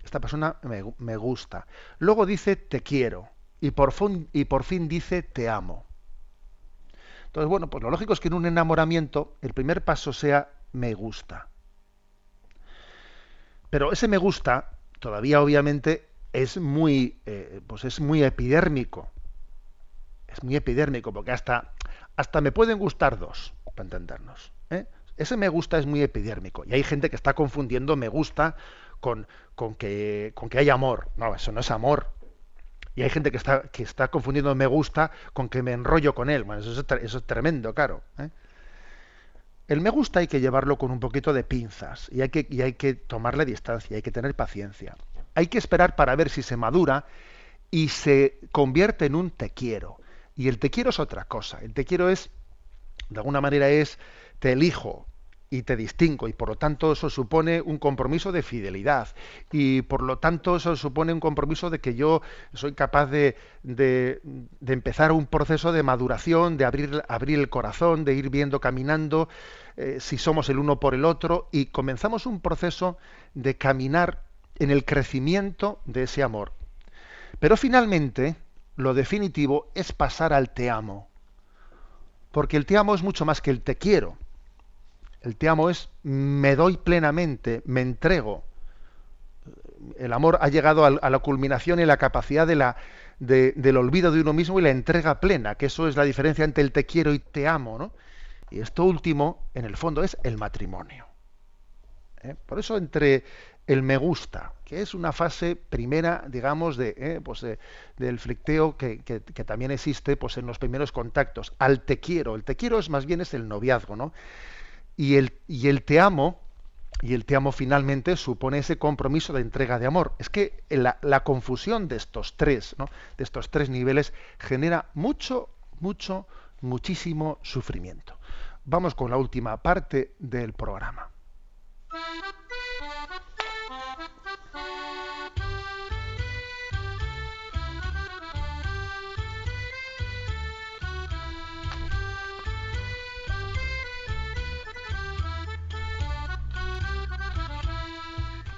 esta persona me, gusta. Luego dice te quiero. Y por, fin, y por fin dice te amo. Entonces, bueno, pues lo lógico es que en un enamoramiento el primer paso sea me gusta. Pero ese me gusta todavía obviamente es muy, eh, pues es muy epidérmico. Es muy epidérmico porque hasta, hasta me pueden gustar dos, para entendernos. ¿eh? Ese me gusta es muy epidérmico. Y hay gente que está confundiendo me gusta con, con, que, con que hay amor. No, eso no es amor. Y hay gente que está, que está confundiendo me gusta con que me enrollo con él. Bueno, eso es, eso es tremendo, claro. ¿eh? El me gusta hay que llevarlo con un poquito de pinzas y hay que, y hay que tomarle distancia, hay que tener paciencia. Hay que esperar para ver si se madura y se convierte en un te quiero. Y el te quiero es otra cosa. El te quiero es, de alguna manera es, te elijo, y te distingo y por lo tanto eso supone un compromiso de fidelidad y por lo tanto eso supone un compromiso de que yo soy capaz de, de, empezar un proceso de maduración, de abrir, abrir el corazón, de ir viendo caminando eh, si somos el uno por el otro y comenzamos un proceso de caminar en el crecimiento de ese amor. Pero finalmente lo definitivo es pasar al te amo. Porque el te amo es mucho más que el te quiero el te amo es me doy plenamente, me entrego. El amor ha llegado a la culminación y la capacidad de la, del olvido de uno mismo y la entrega plena, que eso es la diferencia entre el te quiero y te amo. ¿no? Y esto último, en el fondo, es el matrimonio. ¿Eh? Por eso entre, el me gusta, que es una fase primera, digamos, de, eh, pues, del flicteo que, que, también existe pues, en los primeros contactos. Al te quiero. El te quiero es más bien es el noviazgo, ¿no? Y el, y el te amo, y el te amo finalmente supone ese compromiso de entrega de amor. Es que la, la confusión de estos tres, ¿no? de estos tres niveles, genera mucho, mucho, muchísimo sufrimiento. Vamos con la última parte del programa.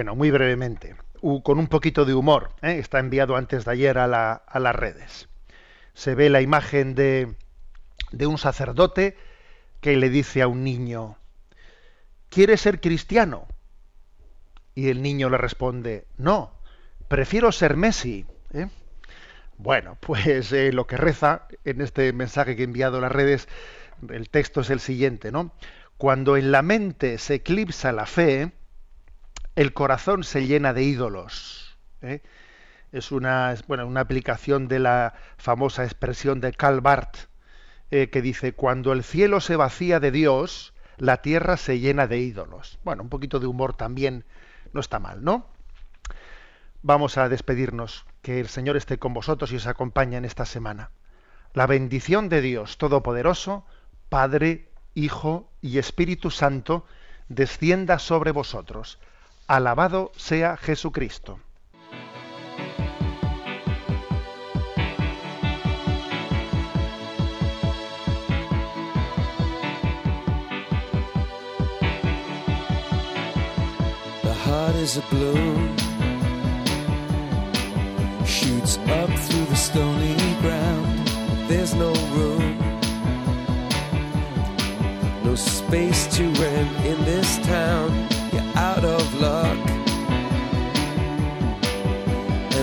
Bueno, muy brevemente, con un poquito de humor. ¿eh? Está enviado antes de ayer a, las redes. Se ve la imagen de, de un sacerdote que le dice a un niño, ¿quieres ser cristiano? Y el niño le responde, no, prefiero ser Messi. ¿eh? Bueno, pues eh, lo que reza en este mensaje que he enviado a las redes, el texto es el siguiente, ¿no? Cuando en la mente se eclipsa la fe, el corazón se llena de ídolos. ¿eh? Es una, bueno, una aplicación de la famosa expresión de Karl Barth, eh, que dice, cuando el cielo se vacía de Dios, la tierra se llena de ídolos. Bueno, un poquito de humor también no está mal, ¿no? Vamos a despedirnos. Que el Señor esté con vosotros y os acompañe en esta semana. La bendición de Dios Todopoderoso, Padre, Hijo y Espíritu Santo, descienda sobre vosotros Alabado sea Jesucristo. The heart is a balloon, shoots up through the stony ground. There's no room, no space to rent in this town.